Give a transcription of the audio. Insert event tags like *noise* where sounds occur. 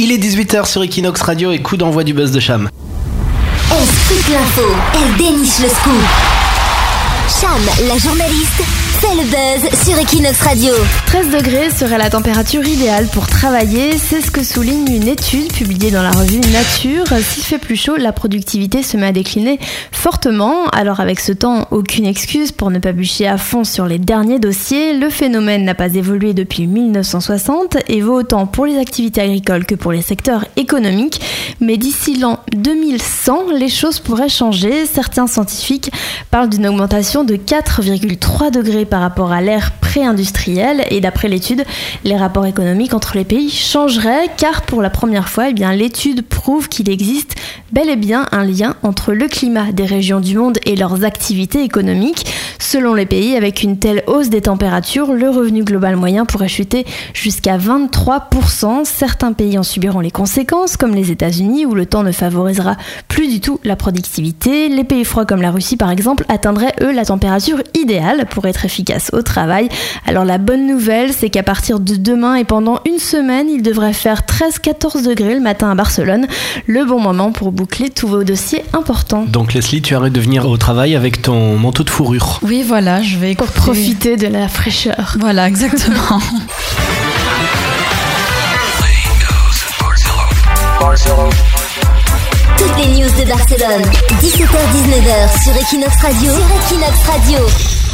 Il est 18h sur Equinox Radio et coup d'envoi du buzz de Cham. Elle scoop l'info, elle déniche le scoop. Cham, la journaliste, fait le buzz sur Radio. 13 degrés serait la température idéale pour travailler, c'est ce que souligne une étude publiée dans la revue Nature. S'il fait plus chaud, la productivité se met à décliner fortement. Alors avec ce temps, aucune excuse pour ne pas bûcher à fond sur les derniers dossiers. Le phénomène n'a pas évolué depuis 1960 et vaut autant pour les activités agricoles que pour les secteurs économiques. Mais d'ici l'an 2100, les choses pourraient changer. Certains scientifiques parlent d'une augmentation de 4,3 degrés par rapport à l'ère pré-industrielle et d'après l'étude, les rapports économiques entre les pays changeraient car pour la première fois, eh l'étude prouve qu'il existe bel et bien un lien entre le climat des régions du monde et leurs activités économiques. Selon les pays, avec une telle hausse des températures, le revenu global moyen pourrait chuter jusqu'à 23%. Certains pays en subiront les conséquences, comme les États-Unis, où le temps ne favorisera plus du tout la productivité. Les pays froids comme la Russie, par exemple, atteindraient, eux, la température idéale pour être efficaces au travail. Alors la bonne nouvelle, c'est qu'à partir de demain et pendant une semaine, il devrait faire 13-14 degrés le matin à Barcelone. Le bon moment pour boucler tous vos dossiers importants. Donc Leslie, tu arrêtes de venir au travail avec ton manteau de fourrure. Oui, voilà, je vais Pour profiter de la fraîcheur. Voilà, exactement. *laughs* Toutes les news de Barcelone, 17h-19h sur Equinox Radio. Sur Equinox Radio.